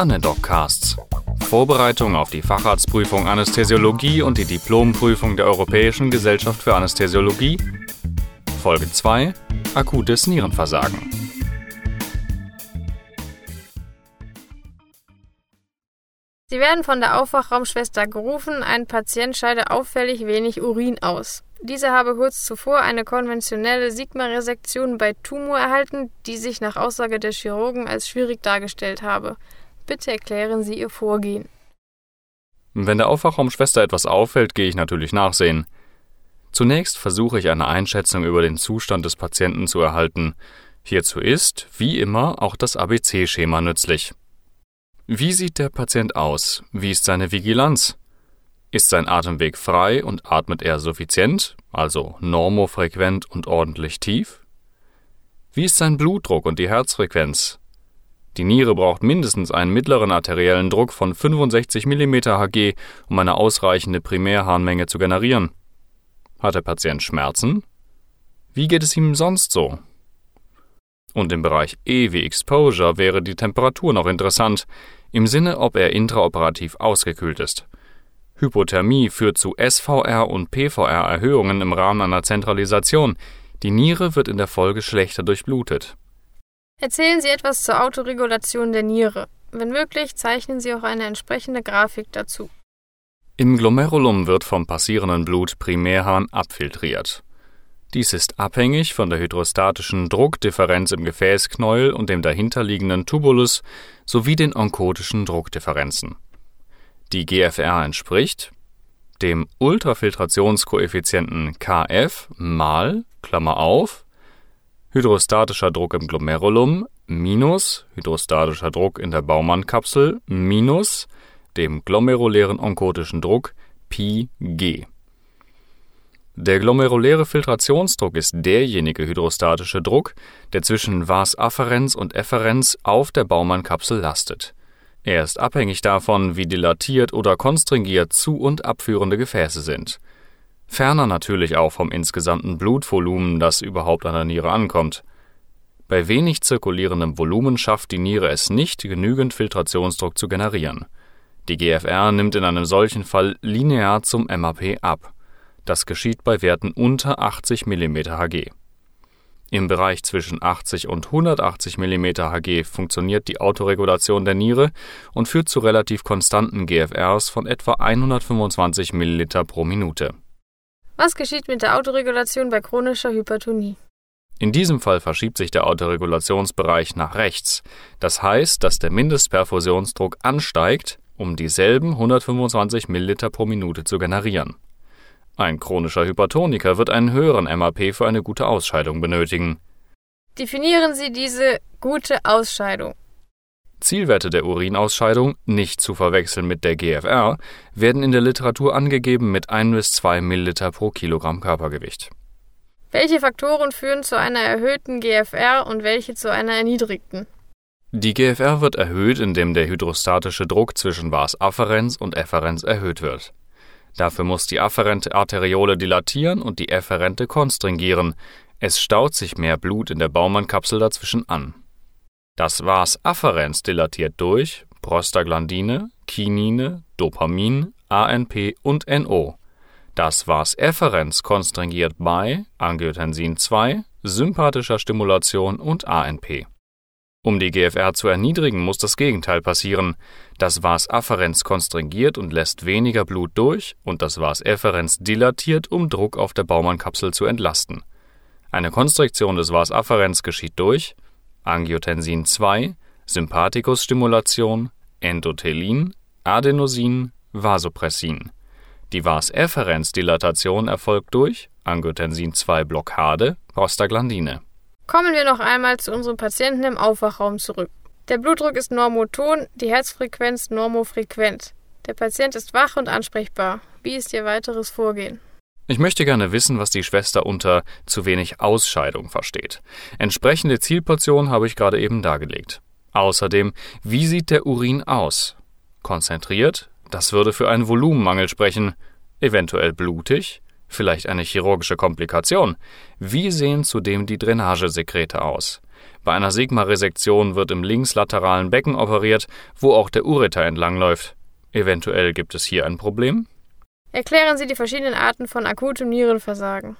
Anedoccasts. Vorbereitung auf die Facharztprüfung Anästhesiologie und die Diplomprüfung der Europäischen Gesellschaft für Anästhesiologie. Folge 2. Akutes Nierenversagen. Sie werden von der Aufwachraumschwester gerufen, ein Patient scheide auffällig wenig Urin aus. Dieser habe kurz zuvor eine konventionelle Sigma-Resektion bei Tumor erhalten, die sich nach Aussage der Chirurgen als schwierig dargestellt habe. Bitte erklären Sie Ihr Vorgehen. Wenn der Aufwachraumschwester etwas auffällt, gehe ich natürlich nachsehen. Zunächst versuche ich eine Einschätzung über den Zustand des Patienten zu erhalten. Hierzu ist, wie immer, auch das ABC-Schema nützlich. Wie sieht der Patient aus? Wie ist seine Vigilanz? Ist sein Atemweg frei und atmet er suffizient, also normofrequent und ordentlich tief? Wie ist sein Blutdruck und die Herzfrequenz? Die Niere braucht mindestens einen mittleren arteriellen Druck von 65 mm Hg, um eine ausreichende Primärharnmenge zu generieren. Hat der Patient Schmerzen? Wie geht es ihm sonst so? Und im Bereich E wie Exposure wäre die Temperatur noch interessant, im Sinne, ob er intraoperativ ausgekühlt ist. Hypothermie führt zu SVR und PVR-Erhöhungen im Rahmen einer Zentralisation. Die Niere wird in der Folge schlechter durchblutet. Erzählen Sie etwas zur Autoregulation der Niere. Wenn möglich, zeichnen Sie auch eine entsprechende Grafik dazu. Im Glomerulum wird vom passierenden Blut Primärharn abfiltriert. Dies ist abhängig von der hydrostatischen Druckdifferenz im Gefäßknäuel und dem dahinterliegenden Tubulus sowie den onkotischen Druckdifferenzen. Die GFR entspricht dem Ultrafiltrationskoeffizienten Kf mal Klammer auf hydrostatischer Druck im Glomerulum minus hydrostatischer Druck in der Baumannkapsel minus dem glomerulären onkotischen Druck Pi g der glomeruläre Filtrationsdruck ist derjenige hydrostatische Druck, der zwischen Vas afferens und efferens auf der Baumannkapsel lastet. Er ist abhängig davon, wie dilatiert oder konstringiert zu- und abführende Gefäße sind. Ferner natürlich auch vom insgesamten Blutvolumen, das überhaupt an der Niere ankommt. Bei wenig zirkulierendem Volumen schafft die Niere es nicht, genügend Filtrationsdruck zu generieren. Die GFR nimmt in einem solchen Fall linear zum MAP ab das geschieht bei Werten unter 80 mm Hg. Im Bereich zwischen 80 und 180 mm Hg funktioniert die Autoregulation der Niere und führt zu relativ konstanten GFRs von etwa 125 ml pro Minute. Was geschieht mit der Autoregulation bei chronischer Hypertonie? In diesem Fall verschiebt sich der Autoregulationsbereich nach rechts. Das heißt, dass der Mindestperfusionsdruck ansteigt, um dieselben 125 ml pro Minute zu generieren. Ein chronischer Hypertoniker wird einen höheren MAP für eine gute Ausscheidung benötigen. Definieren Sie diese gute Ausscheidung. Zielwerte der Urinausscheidung, nicht zu verwechseln mit der GFR, werden in der Literatur angegeben mit 1 bis 2 ml pro Kilogramm Körpergewicht. Welche Faktoren führen zu einer erhöhten GFR und welche zu einer erniedrigten? Die GFR wird erhöht, indem der hydrostatische Druck zwischen Vas afferens und efferens erhöht wird. Dafür muss die afferente Arteriole dilatieren und die efferente konstringieren. Es staut sich mehr Blut in der Baumannkapsel dazwischen an. Das Vas afferens dilatiert durch Prostaglandine, Kinine, Dopamin, ANP und NO. Das Vas efferens konstringiert bei Angiotensin 2, sympathischer Stimulation und ANP. Um die GFR zu erniedrigen, muss das Gegenteil passieren. Das Vas afferens konstringiert und lässt weniger Blut durch und das Vas efferens dilatiert, um Druck auf der Baumannkapsel zu entlasten. Eine Konstriktion des Vas afferens geschieht durch Angiotensin 2, Sympathikus-Stimulation, Endothelin, Adenosin, Vasopressin. Die Vas efferens Dilatation erfolgt durch Angiotensin 2 Blockade, Prostaglandine. Kommen wir noch einmal zu unserem Patienten im Aufwachraum zurück. Der Blutdruck ist normoton, die Herzfrequenz normofrequent. Der Patient ist wach und ansprechbar. Wie ist Ihr weiteres Vorgehen? Ich möchte gerne wissen, was die Schwester unter zu wenig Ausscheidung versteht. Entsprechende Zielportion habe ich gerade eben dargelegt. Außerdem, wie sieht der Urin aus? Konzentriert? Das würde für einen Volumenmangel sprechen. Eventuell blutig? Vielleicht eine chirurgische Komplikation. Wie sehen zudem die Drainagesekrete aus? Bei einer Sigma-Resektion wird im linkslateralen Becken operiert, wo auch der Ureter entlangläuft. Eventuell gibt es hier ein Problem? Erklären Sie die verschiedenen Arten von akutem Nierenversagen.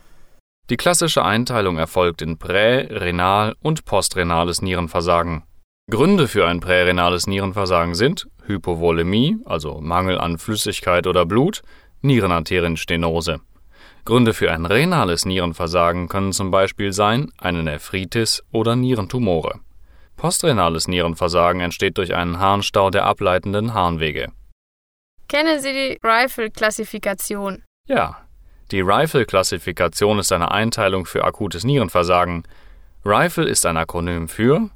Die klassische Einteilung erfolgt in prä-, renal- und postrenales Nierenversagen. Gründe für ein prärenales Nierenversagen sind Hypovolemie, also Mangel an Flüssigkeit oder Blut, Nierenarterienstenose. Gründe für ein renales Nierenversagen können zum Beispiel sein eine Nephritis oder Nierentumore. Postrenales Nierenversagen entsteht durch einen Harnstau der ableitenden Harnwege. Kennen Sie die Rifle-Klassifikation? Ja, die Rifle-Klassifikation ist eine Einteilung für akutes Nierenversagen. Rifle ist ein Akronym für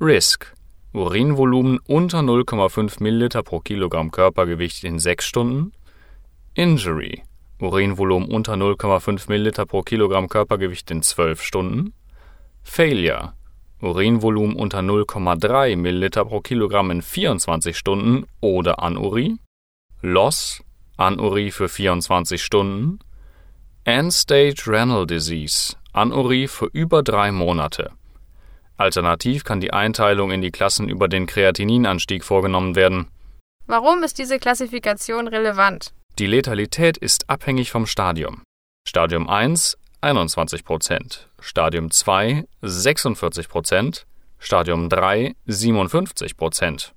Risk Urinvolumen unter 0,5 ml pro Kilogramm Körpergewicht in 6 Stunden. Injury Urinvolumen unter 0,5 ml pro Kilogramm Körpergewicht in 12 Stunden. Failure Urinvolumen unter 0,3 ml pro Kilogramm in 24 Stunden oder Anurie. Loss Anurie für 24 Stunden. End-Stage Renal Disease Anurie für über drei Monate. Alternativ kann die Einteilung in die Klassen über den Kreatininanstieg vorgenommen werden. Warum ist diese Klassifikation relevant? Die Letalität ist abhängig vom Stadium. Stadium 1 21%, Stadium 2 46%, Stadium 3 57%.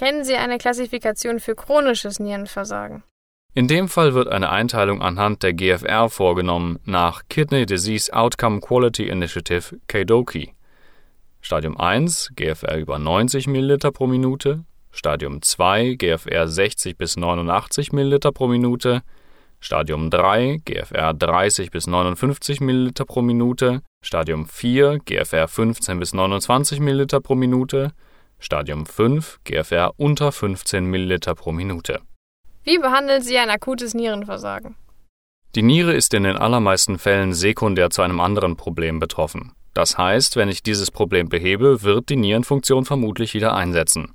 Kennen Sie eine Klassifikation für chronisches Nierenversagen? In dem Fall wird eine Einteilung anhand der GFR vorgenommen nach Kidney Disease Outcome Quality Initiative KDOQI. Stadium 1 GFR über 90 ml pro Minute, Stadium 2 GFR 60 bis 89 ml pro Minute, Stadium 3 GFR 30 bis 59 ml pro Minute, Stadium 4 GFR 15 bis 29 ml pro Minute, Stadium 5 GFR unter 15 ml pro Minute. Wie behandeln Sie ein akutes Nierenversagen? Die Niere ist in den allermeisten Fällen sekundär zu einem anderen Problem betroffen. Das heißt, wenn ich dieses Problem behebe, wird die Nierenfunktion vermutlich wieder einsetzen.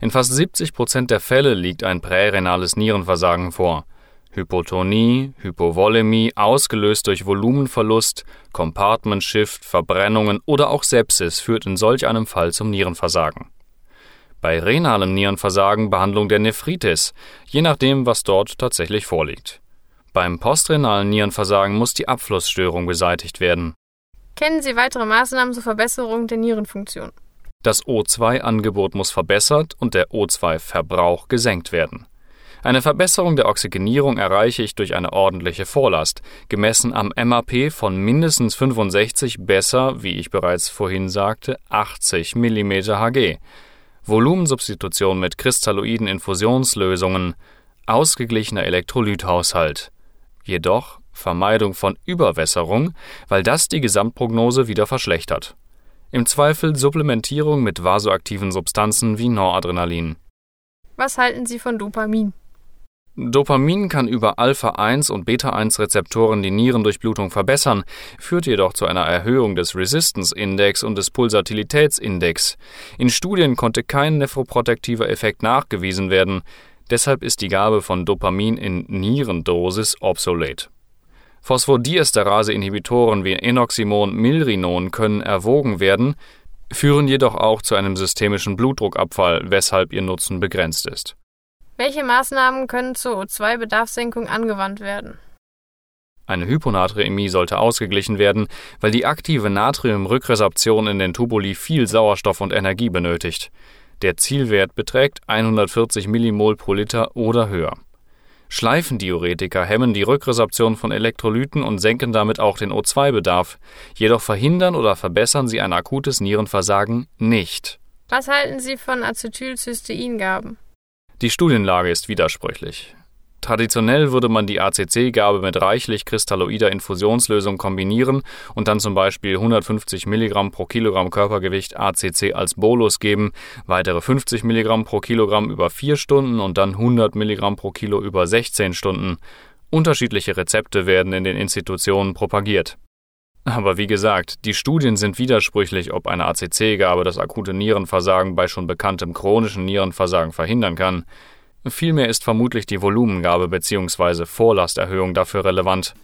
In fast 70 Prozent der Fälle liegt ein prärenales Nierenversagen vor. Hypotonie, Hypovolemie, ausgelöst durch Volumenverlust, Compartment Shift, Verbrennungen oder auch Sepsis führt in solch einem Fall zum Nierenversagen. Bei renalem Nierenversagen Behandlung der Nephritis, je nachdem, was dort tatsächlich vorliegt. Beim postrenalen Nierenversagen muss die Abflussstörung beseitigt werden. Kennen Sie weitere Maßnahmen zur Verbesserung der Nierenfunktion? Das O2-Angebot muss verbessert und der O2-Verbrauch gesenkt werden. Eine Verbesserung der Oxygenierung erreiche ich durch eine ordentliche Vorlast, gemessen am MAP von mindestens 65 besser, wie ich bereits vorhin sagte, 80 mm Hg. Volumensubstitution mit kristalloiden Infusionslösungen, ausgeglichener Elektrolythaushalt. Jedoch Vermeidung von Überwässerung, weil das die Gesamtprognose wieder verschlechtert. Im Zweifel Supplementierung mit vasoaktiven Substanzen wie Noradrenalin. Was halten Sie von Dopamin? Dopamin kann über Alpha-1 und Beta-1-Rezeptoren die Nierendurchblutung verbessern, führt jedoch zu einer Erhöhung des Resistance-Index und des Pulsatilitätsindex. In Studien konnte kein nephroprotektiver Effekt nachgewiesen werden, deshalb ist die Gabe von Dopamin in Nierendosis obsolet. Phosphodiesterase-Inhibitoren wie Enoximon, Milrinon können erwogen werden, führen jedoch auch zu einem systemischen Blutdruckabfall, weshalb ihr Nutzen begrenzt ist. Welche Maßnahmen können zur O2-Bedarfssenkung angewandt werden? Eine Hyponaträmie sollte ausgeglichen werden, weil die aktive Natriumrückresorption in den Tubuli viel Sauerstoff und Energie benötigt. Der Zielwert beträgt 140 Millimol pro Liter oder höher. Schleifendiuretika hemmen die Rückresorption von Elektrolyten und senken damit auch den O2-Bedarf, jedoch verhindern oder verbessern sie ein akutes Nierenversagen nicht. Was halten Sie von Acetylcysteingaben? Die Studienlage ist widersprüchlich. Traditionell würde man die ACC-Gabe mit reichlich kristalloider Infusionslösung kombinieren und dann zum Beispiel 150 mg pro Kilogramm Körpergewicht ACC als Bolus geben, weitere 50 mg pro Kilogramm über 4 Stunden und dann 100 mg pro Kilo über 16 Stunden. Unterschiedliche Rezepte werden in den Institutionen propagiert. Aber wie gesagt, die Studien sind widersprüchlich, ob eine ACC-Gabe das akute Nierenversagen bei schon bekanntem chronischen Nierenversagen verhindern kann. Vielmehr ist vermutlich die Volumengabe bzw. Vorlasterhöhung dafür relevant